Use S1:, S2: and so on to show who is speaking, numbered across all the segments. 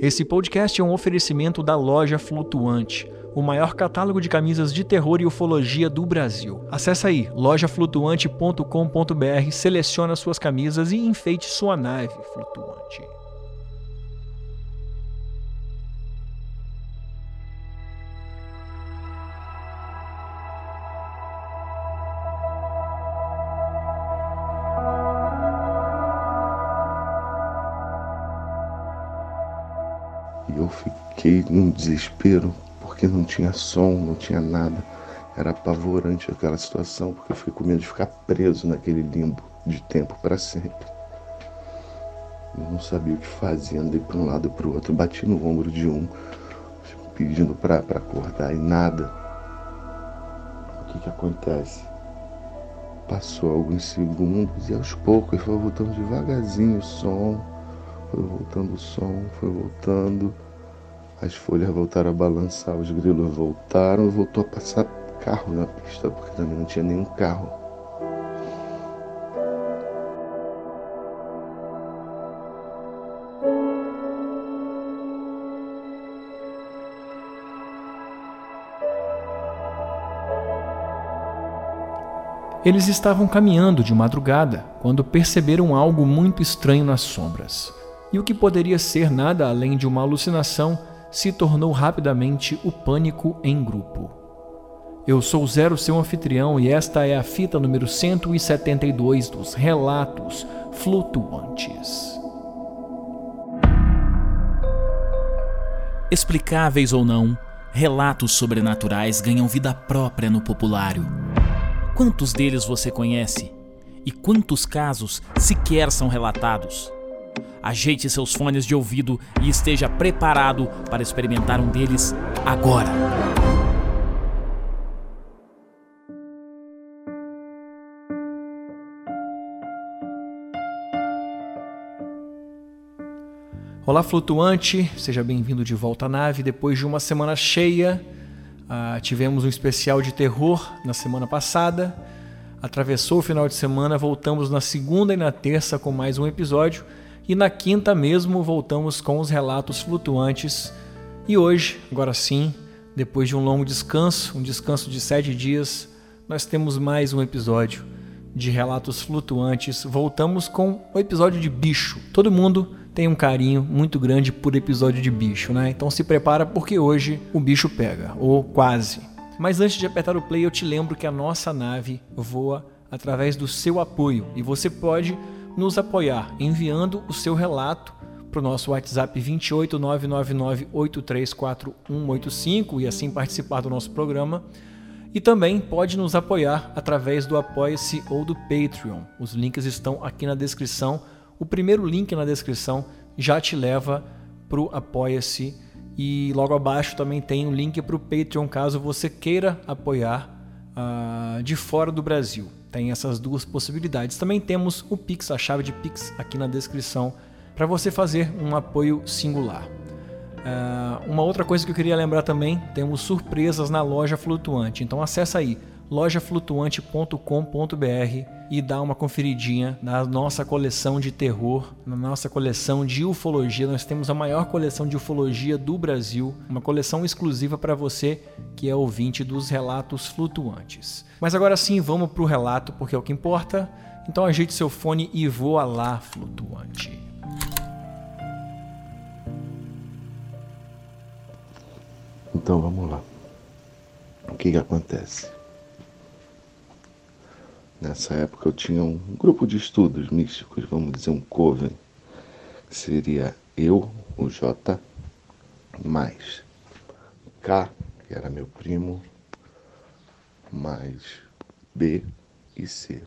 S1: Esse podcast é um oferecimento da Loja Flutuante, o maior catálogo de camisas de terror e ufologia do Brasil. Acesse aí lojaflutuante.com.br, selecione suas camisas e enfeite sua nave flutuante.
S2: E eu fiquei num desespero, porque não tinha som, não tinha nada. Era apavorante aquela situação, porque eu fiquei com medo de ficar preso naquele limbo de tempo para sempre. Eu não sabia o que fazer, andei para um lado e para o outro, bati no ombro de um, pedindo para acordar e nada. O que, que acontece? Passou alguns segundos e aos poucos foi voltando devagarzinho o som, foi voltando o som, foi voltando. As folhas voltaram a balançar, os grilos voltaram e voltou a passar carro na pista, porque também não tinha nenhum carro.
S1: Eles estavam caminhando de madrugada quando perceberam algo muito estranho nas sombras. E o que poderia ser nada além de uma alucinação se tornou rapidamente o pânico em grupo. Eu sou Zero, seu anfitrião, e esta é a fita número 172 dos Relatos Flutuantes.
S3: Explicáveis ou não, relatos sobrenaturais ganham vida própria no populário. Quantos deles você conhece? E quantos casos sequer são relatados? Ajeite seus fones de ouvido e esteja preparado para experimentar um deles agora.
S1: Olá, flutuante, seja bem-vindo de volta à nave. Depois de uma semana cheia, uh, tivemos um especial de terror na semana passada. Atravessou o final de semana, voltamos na segunda e na terça com mais um episódio. E na quinta mesmo voltamos com os relatos flutuantes. E hoje, agora sim, depois de um longo descanso, um descanso de sete dias, nós temos mais um episódio de relatos flutuantes. Voltamos com o episódio de bicho. Todo mundo tem um carinho muito grande por episódio de bicho, né? Então se prepara porque hoje o bicho pega, ou quase. Mas antes de apertar o play, eu te lembro que a nossa nave voa através do seu apoio e você pode nos apoiar enviando o seu relato para o nosso WhatsApp 28999834185 e assim participar do nosso programa. E também pode nos apoiar através do Apoia-se ou do Patreon. Os links estão aqui na descrição o primeiro link na descrição já te leva para o Apoia-se e logo abaixo também tem o um link para o Patreon caso você queira apoiar uh, de fora do Brasil. Tem essas duas possibilidades. Também temos o Pix, a chave de Pix aqui na descrição para você fazer um apoio singular. Uh, uma outra coisa que eu queria lembrar também, temos surpresas na loja flutuante. Então acessa aí lojaflutuante.com.br e dá uma conferidinha na nossa coleção de terror, na nossa coleção de ufologia. Nós temos a maior coleção de ufologia do Brasil, uma coleção exclusiva para você que é ouvinte dos relatos flutuantes. Mas agora sim, vamos para o relato, porque é o que importa. Então ajeite seu fone e voa lá, flutuante.
S2: Então vamos lá. O que, que acontece? Nessa época eu tinha um grupo de estudos místicos, vamos dizer um coven, que seria eu, o J, mais K, que era meu primo, mais B e C.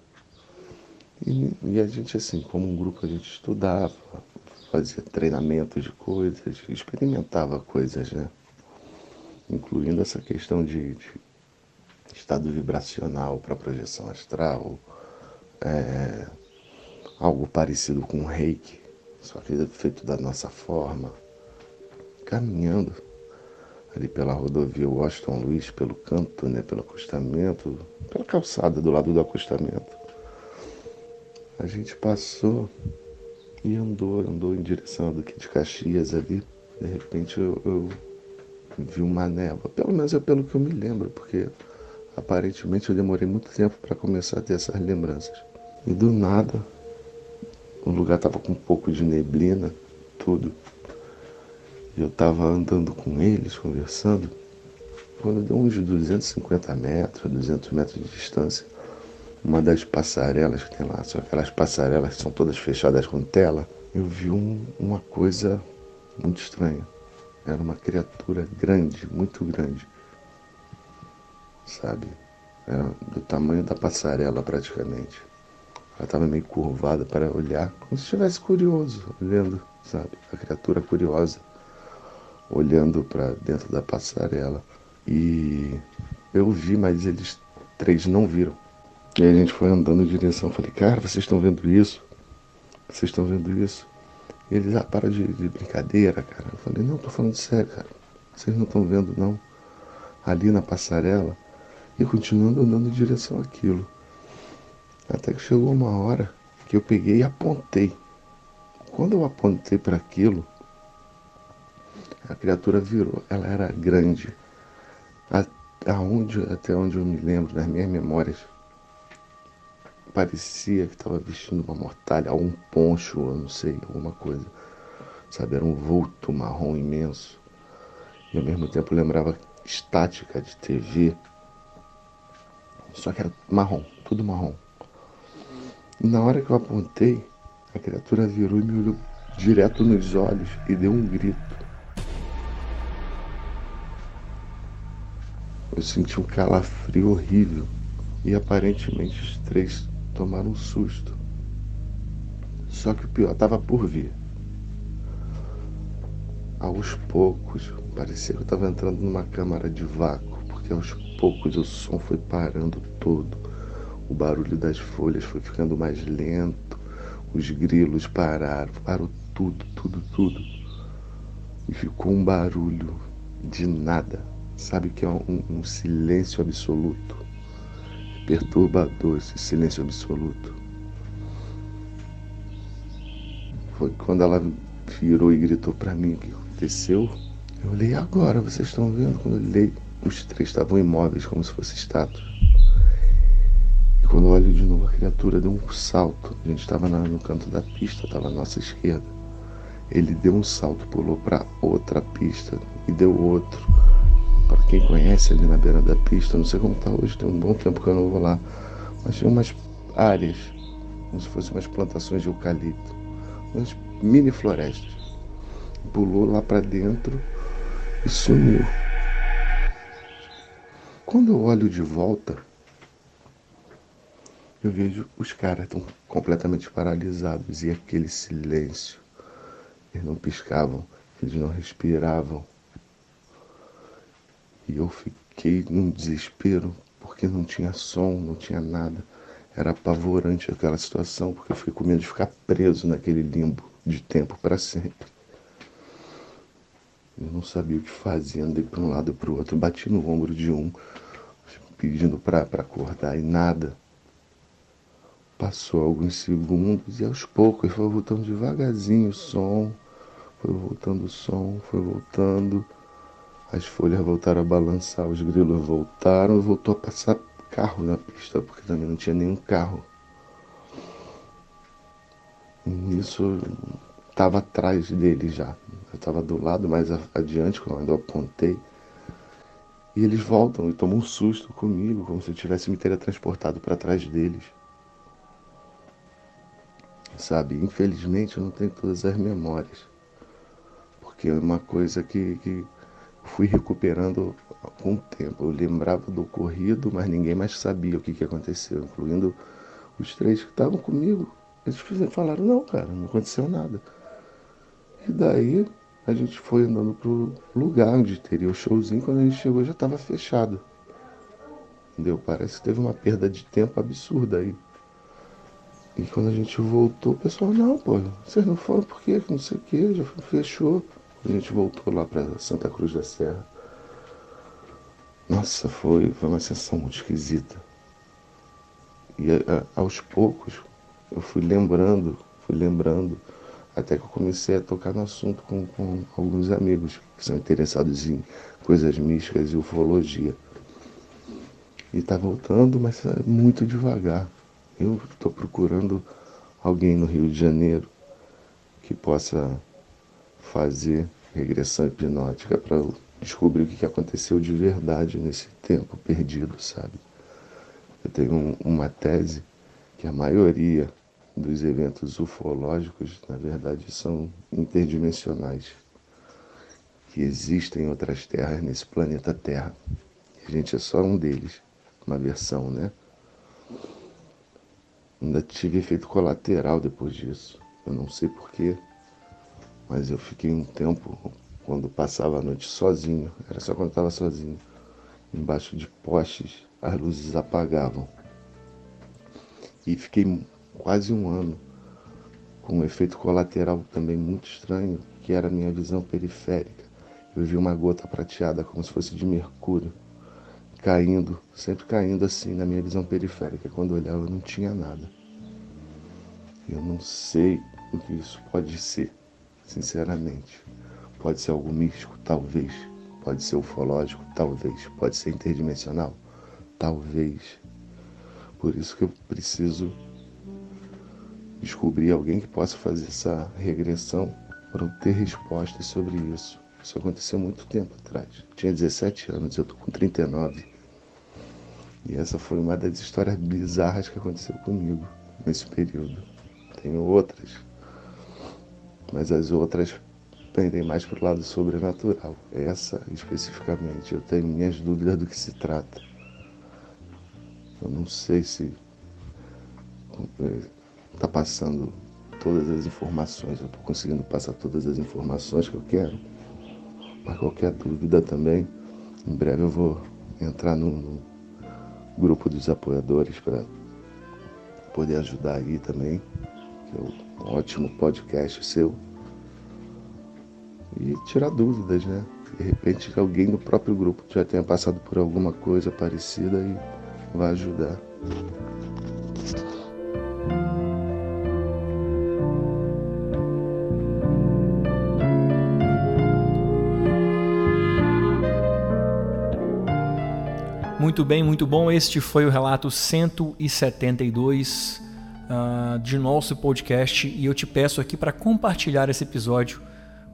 S2: E, e, a gente, assim, como um grupo, a gente estudava, fazia treinamento de coisas, experimentava coisas, né? Incluindo essa questão de, de estado vibracional para projeção astral, é, algo parecido com reiki, só que feito da nossa forma, caminhando ali pela rodovia Washington Luiz, pelo canto, né, pelo acostamento, pela calçada do lado do acostamento. A gente passou e andou, andou em direção do que de Caxias ali. De repente eu, eu vi uma névoa, pelo menos é pelo que eu me lembro, porque aparentemente eu demorei muito tempo para começar a ter essas lembranças. E do nada, o lugar estava com um pouco de neblina, tudo. E eu estava andando com eles, conversando. Quando deu uns 250 metros, 200 metros de distância, uma das passarelas que tem lá, são aquelas passarelas que são todas fechadas com tela, eu vi um, uma coisa muito estranha. Era uma criatura grande, muito grande. Sabe? Era do tamanho da passarela praticamente. Ela estava meio curvada para olhar, como se estivesse curioso, olhando, sabe? A criatura curiosa, olhando para dentro da passarela. E eu vi, mas eles três não viram. E aí a gente foi andando em direção. Falei, cara, vocês estão vendo isso? Vocês estão vendo isso? E eles, ah, para de, de brincadeira, cara. Eu falei, não, tô falando sério, cara. Vocês não estão vendo, não. Ali na passarela. E continuando andando em direção àquilo. Até que chegou uma hora que eu peguei e apontei. Quando eu apontei para aquilo, a criatura virou. Ela era grande. Aonde, até onde eu me lembro, nas minhas memórias, parecia que estava vestindo uma mortalha, um poncho, eu não sei, alguma coisa. Sabe, era um vulto marrom imenso. E ao mesmo tempo lembrava estática de TV. Só que era marrom, tudo marrom. Na hora que eu apontei, a criatura virou e me olhou direto nos olhos e deu um grito. Eu senti um calafrio horrível e aparentemente os três tomaram um susto. Só que o pior estava por vir. Aos poucos, parecia que eu estava entrando numa câmara de vácuo, aos poucos o som foi parando todo. O barulho das folhas foi ficando mais lento, os grilos pararam, parou tudo, tudo, tudo. E ficou um barulho de nada. Sabe que é um, um silêncio absoluto perturbador esse silêncio absoluto. Foi quando ela virou e gritou para mim o que aconteceu. Eu olhei agora, vocês estão vendo? Quando eu olhei, os três estavam imóveis, como se fossem estátuas. E quando eu olho de novo, a criatura deu um salto. A gente estava no canto da pista, estava à nossa esquerda. Ele deu um salto, pulou para outra pista e deu outro para quem conhece ali na beira da pista, não sei como está hoje, tem um bom tempo que eu não vou lá, mas tinha umas áreas, como se fossem umas plantações de eucalipto, umas mini florestas. Pulou lá para dentro e sumiu. Quando eu olho de volta, eu vejo os caras estão completamente paralisados e aquele silêncio. Eles não piscavam, eles não respiravam. E eu fiquei num desespero, porque não tinha som, não tinha nada. Era apavorante aquela situação, porque eu fiquei com medo de ficar preso naquele limbo de tempo para sempre. Eu não sabia o que fazer, andei para um lado para o outro, bati no ombro de um, pedindo para acordar e nada. Passou alguns segundos e aos poucos foi voltando devagarzinho o som, foi voltando o som, foi voltando. As folhas voltaram a balançar, os grilos voltaram voltou a passar carro na pista, porque também não tinha nenhum carro. E nisso estava atrás dele já. Eu estava do lado mais adiante, quando eu apontei. E eles voltam e tomam um susto comigo, como se eu tivesse me teletransportado para trás deles. Sabe, infelizmente eu não tenho todas as memórias. Porque é uma coisa que, que fui recuperando com o tempo. Eu lembrava do ocorrido, mas ninguém mais sabia o que, que aconteceu, incluindo os três que estavam comigo. Eles falaram, não, cara, não aconteceu nada. E daí a gente foi andando pro lugar onde teria o showzinho, quando a gente chegou já estava fechado. Entendeu? Parece que teve uma perda de tempo absurda aí. E quando a gente voltou, o pessoal, não, pô, vocês não foram por quê? Não sei o que, já fechou. A gente voltou lá para Santa Cruz da Serra. Nossa, foi, foi uma sensação muito esquisita. E a, aos poucos eu fui lembrando, fui lembrando Até que eu comecei a tocar no assunto com, com alguns amigos que são interessados em coisas místicas e ufologia. E está voltando, mas é muito devagar. Eu estou procurando alguém no Rio de Janeiro que possa fazer regressão hipnótica para descobrir o que aconteceu de verdade nesse tempo perdido, sabe? Eu tenho uma tese que a maioria dos eventos ufológicos, na verdade, são interdimensionais, que existem outras terras nesse planeta Terra. A gente é só um deles, uma versão, né? Ainda tive efeito colateral depois disso. Eu não sei porquê, mas eu fiquei um tempo, quando passava a noite sozinho, era só quando estava sozinho, embaixo de postes, as luzes apagavam. E fiquei quase um ano com um efeito colateral também muito estranho, que era a minha visão periférica. Eu vi uma gota prateada como se fosse de mercúrio caindo, sempre caindo assim na minha visão periférica. Quando eu olhava não tinha nada. Eu não sei o que isso pode ser, sinceramente. Pode ser algo místico, talvez. Pode ser ufológico, talvez. Pode ser interdimensional, talvez. Por isso que eu preciso descobrir alguém que possa fazer essa regressão para eu ter respostas sobre isso. Isso aconteceu muito tempo atrás. tinha 17 anos, eu tô com 39. E essa foi uma das histórias bizarras que aconteceu comigo nesse período. Tenho outras, mas as outras pendem mais para o lado sobrenatural. Essa, especificamente, eu tenho minhas dúvidas do que se trata. Eu não sei se está passando todas as informações, eu estou conseguindo passar todas as informações que eu quero. Mas qualquer dúvida também, em breve eu vou entrar no, no grupo dos apoiadores para poder ajudar aí também, que é um ótimo podcast seu. E tirar dúvidas, né? De repente alguém no próprio grupo já tenha passado por alguma coisa parecida e vai ajudar.
S1: Muito bem, muito bom. Este foi o relato 172 uh, de nosso podcast e eu te peço aqui para compartilhar esse episódio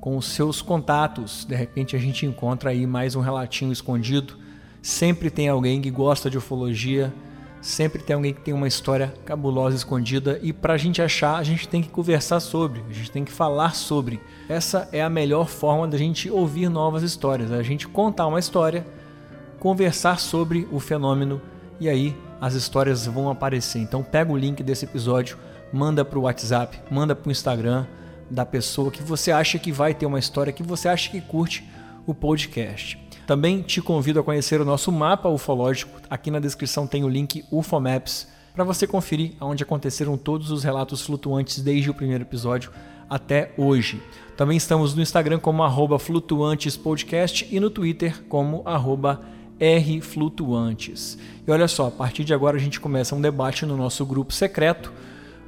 S1: com os seus contatos. De repente a gente encontra aí mais um relatinho escondido. Sempre tem alguém que gosta de ufologia, sempre tem alguém que tem uma história cabulosa escondida e para a gente achar, a gente tem que conversar sobre, a gente tem que falar sobre. Essa é a melhor forma da gente ouvir novas histórias, a gente contar uma história conversar sobre o fenômeno e aí as histórias vão aparecer. Então pega o link desse episódio, manda para o WhatsApp, manda para o Instagram da pessoa que você acha que vai ter uma história, que você acha que curte o podcast. Também te convido a conhecer o nosso mapa ufológico. Aqui na descrição tem o link UFOMaps para você conferir onde aconteceram todos os relatos flutuantes desde o primeiro episódio até hoje. Também estamos no Instagram como arroba flutuantespodcast e no Twitter como arroba R flutuantes. E olha só, a partir de agora a gente começa um debate no nosso grupo secreto.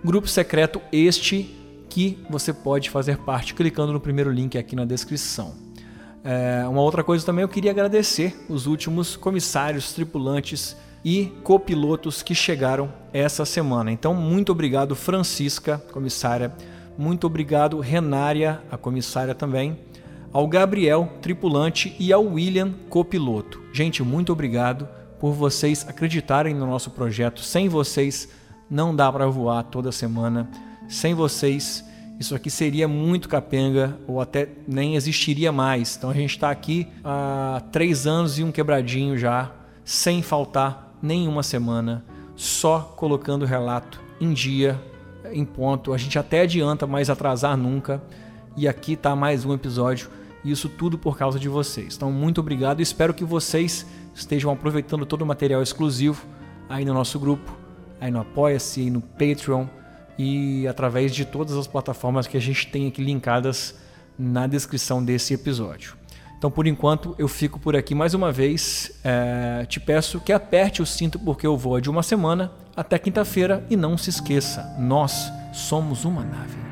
S1: Grupo secreto este que você pode fazer parte clicando no primeiro link aqui na descrição. É, uma outra coisa também eu queria agradecer os últimos comissários, tripulantes e copilotos que chegaram essa semana. Então, muito obrigado, Francisca, comissária. Muito obrigado, Renária, a comissária também ao Gabriel, tripulante, e ao William, copiloto. Gente, muito obrigado por vocês acreditarem no nosso projeto. Sem vocês, não dá para voar toda semana. Sem vocês, isso aqui seria muito capenga ou até nem existiria mais. Então a gente está aqui há três anos e um quebradinho já, sem faltar nenhuma semana, só colocando o relato em dia, em ponto. A gente até adianta, mas atrasar nunca. E aqui está mais um episódio isso tudo por causa de vocês. Então, muito obrigado. Espero que vocês estejam aproveitando todo o material exclusivo aí no nosse grupo, aí no Apoia-se, no Patreon e através de todas as plataformas que a gente tem aqui linkadas na descrição desse episódio. Então, por enquanto, eu fico por aqui mais uma vez. É, te peço que aperte o cinto porque eu vou de uma semana até quinta-feira e não se esqueça, nós somos uma nave.